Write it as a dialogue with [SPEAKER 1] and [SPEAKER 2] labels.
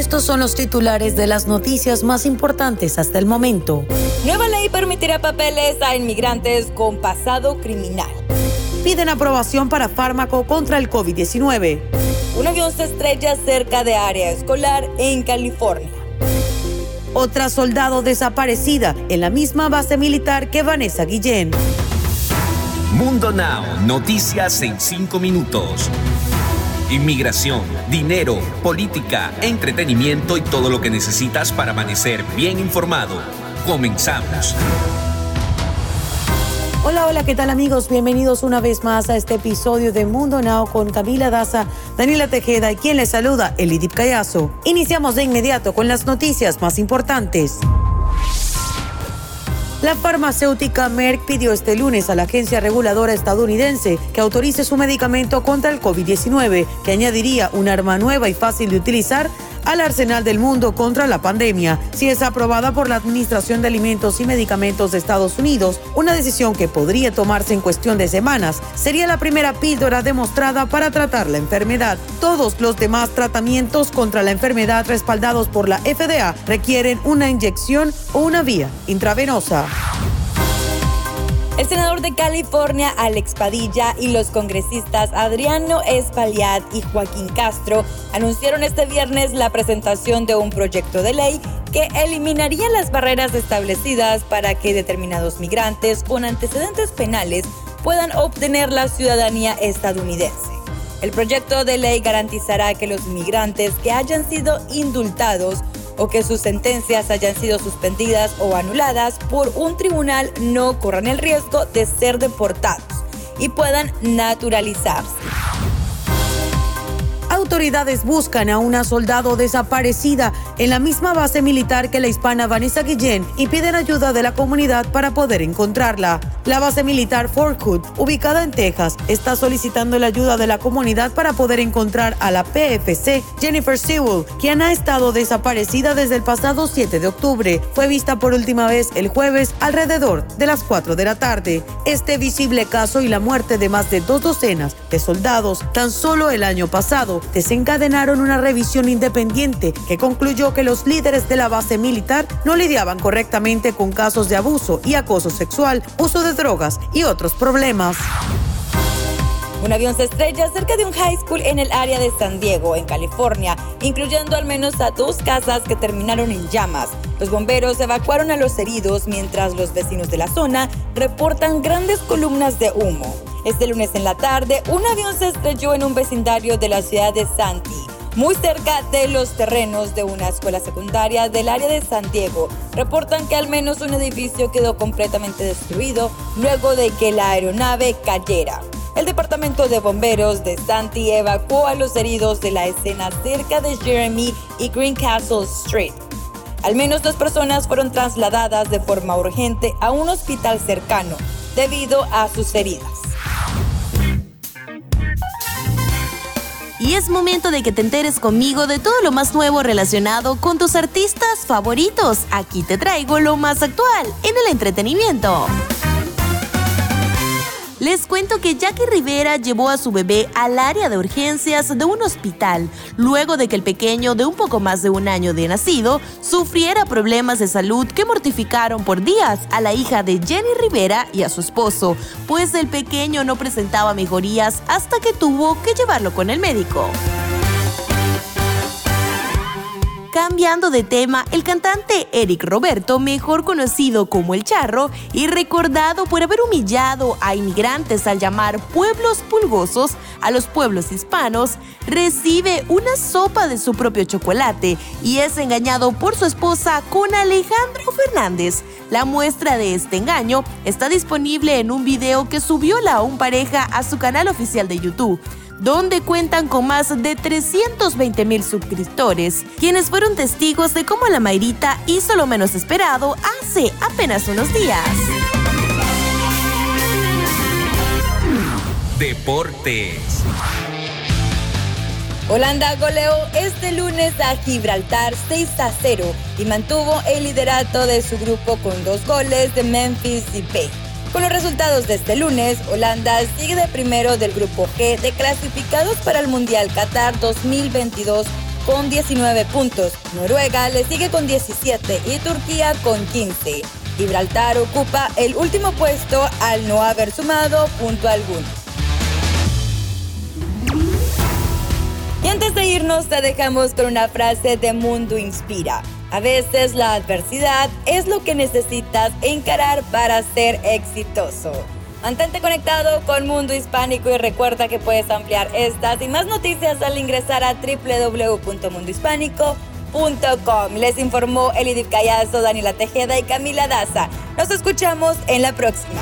[SPEAKER 1] Estos son los titulares de las noticias más importantes hasta el momento.
[SPEAKER 2] Nueva ley permitirá papeles a inmigrantes con pasado criminal.
[SPEAKER 1] Piden aprobación para fármaco contra el COVID-19.
[SPEAKER 2] Un avión se estrella cerca de área escolar en California.
[SPEAKER 1] Otra soldado desaparecida en la misma base militar que Vanessa Guillén.
[SPEAKER 3] Mundo Now, noticias en cinco minutos inmigración, dinero, política, entretenimiento y todo lo que necesitas para amanecer bien informado. Comenzamos.
[SPEAKER 1] Hola, hola, ¿qué tal amigos? Bienvenidos una vez más a este episodio de Mundo Now con Camila Daza, Daniela Tejeda y quien les saluda, Elidip Callazo. Iniciamos de inmediato con las noticias más importantes. La farmacéutica Merck pidió este lunes a la agencia reguladora estadounidense que autorice su medicamento contra el COVID-19, que añadiría un arma nueva y fácil de utilizar al arsenal del mundo contra la pandemia. Si es aprobada por la Administración de Alimentos y Medicamentos de Estados Unidos, una decisión que podría tomarse en cuestión de semanas, sería la primera píldora demostrada para tratar la enfermedad. Todos los demás tratamientos contra la enfermedad respaldados por la FDA requieren una inyección o una vía intravenosa.
[SPEAKER 2] El senador de California, Alex Padilla, y los congresistas Adriano Espaillat y Joaquín Castro anunciaron este viernes la presentación de un proyecto de ley que eliminaría las barreras establecidas para que determinados migrantes con antecedentes penales puedan obtener la ciudadanía estadounidense. El proyecto de ley garantizará que los inmigrantes que hayan sido indultados o que sus sentencias hayan sido suspendidas o anuladas por un tribunal no corran el riesgo de ser deportados y puedan naturalizarse.
[SPEAKER 1] Autoridades buscan a una soldado desaparecida en la misma base militar que la hispana Vanessa Guillén y piden ayuda de la comunidad para poder encontrarla. La base militar Fort Hood, ubicada en Texas, está solicitando la ayuda de la comunidad para poder encontrar a la PFC Jennifer Sewell, quien ha estado desaparecida desde el pasado 7 de octubre. Fue vista por última vez el jueves alrededor de las 4 de la tarde. Este visible caso y la muerte de más de dos docenas de soldados tan solo el año pasado desencadenaron una revisión independiente que concluyó que los líderes de la base militar no lidiaban correctamente con casos de abuso y acoso sexual, uso de drogas y otros problemas.
[SPEAKER 2] Un avión se estrella cerca de un high school en el área de San Diego, en California, incluyendo al menos a dos casas que terminaron en llamas. Los bomberos evacuaron a los heridos mientras los vecinos de la zona reportan grandes columnas de humo. Este lunes en la tarde, un avión se estrelló en un vecindario de la ciudad de Santi muy cerca de los terrenos de una escuela secundaria del área de San Diego. Reportan que al menos un edificio quedó completamente destruido luego de que la aeronave cayera. El departamento de bomberos de Santi evacuó a los heridos de la escena cerca de Jeremy y Greencastle Street. Al menos dos personas fueron trasladadas de forma urgente a un hospital cercano debido a sus heridas.
[SPEAKER 4] Y es momento de que te enteres conmigo de todo lo más nuevo relacionado con tus artistas favoritos. Aquí te traigo lo más actual en el entretenimiento. Les cuento que Jackie Rivera llevó a su bebé al área de urgencias de un hospital luego de que el pequeño de un poco más de un año de nacido sufriera problemas de salud que mortificaron por días a la hija de Jenny Rivera y a su esposo, pues el pequeño no presentaba mejorías hasta que tuvo que llevarlo con el médico. Cambiando de tema, el cantante Eric Roberto, mejor conocido como El Charro y recordado por haber humillado a inmigrantes al llamar pueblos pulgosos a los pueblos hispanos, recibe una sopa de su propio chocolate y es engañado por su esposa con Alejandro Fernández. La muestra de este engaño está disponible en un video que subió la un pareja a su canal oficial de YouTube donde cuentan con más de 320 mil suscriptores, quienes fueron testigos de cómo la Mayrita hizo lo menos esperado hace apenas unos días.
[SPEAKER 3] Deportes.
[SPEAKER 2] Holanda goleó este lunes a Gibraltar 6 a 0 y mantuvo el liderato de su grupo con dos goles de Memphis y Bay. Con los resultados de este lunes, Holanda sigue de primero del grupo G de clasificados para el Mundial Qatar 2022 con 19 puntos. Noruega le sigue con 17 y Turquía con 15. Gibraltar ocupa el último puesto al no haber sumado punto alguno. Y antes de irnos te dejamos con una frase de Mundo Inspira. A veces la adversidad es lo que necesitas encarar para ser exitoso. Mantente conectado con Mundo Hispánico y recuerda que puedes ampliar estas y más noticias al ingresar a www.mundohispánico.com. Les informó Elidip Callazo, Daniela Tejeda y Camila Daza. Nos escuchamos en la próxima.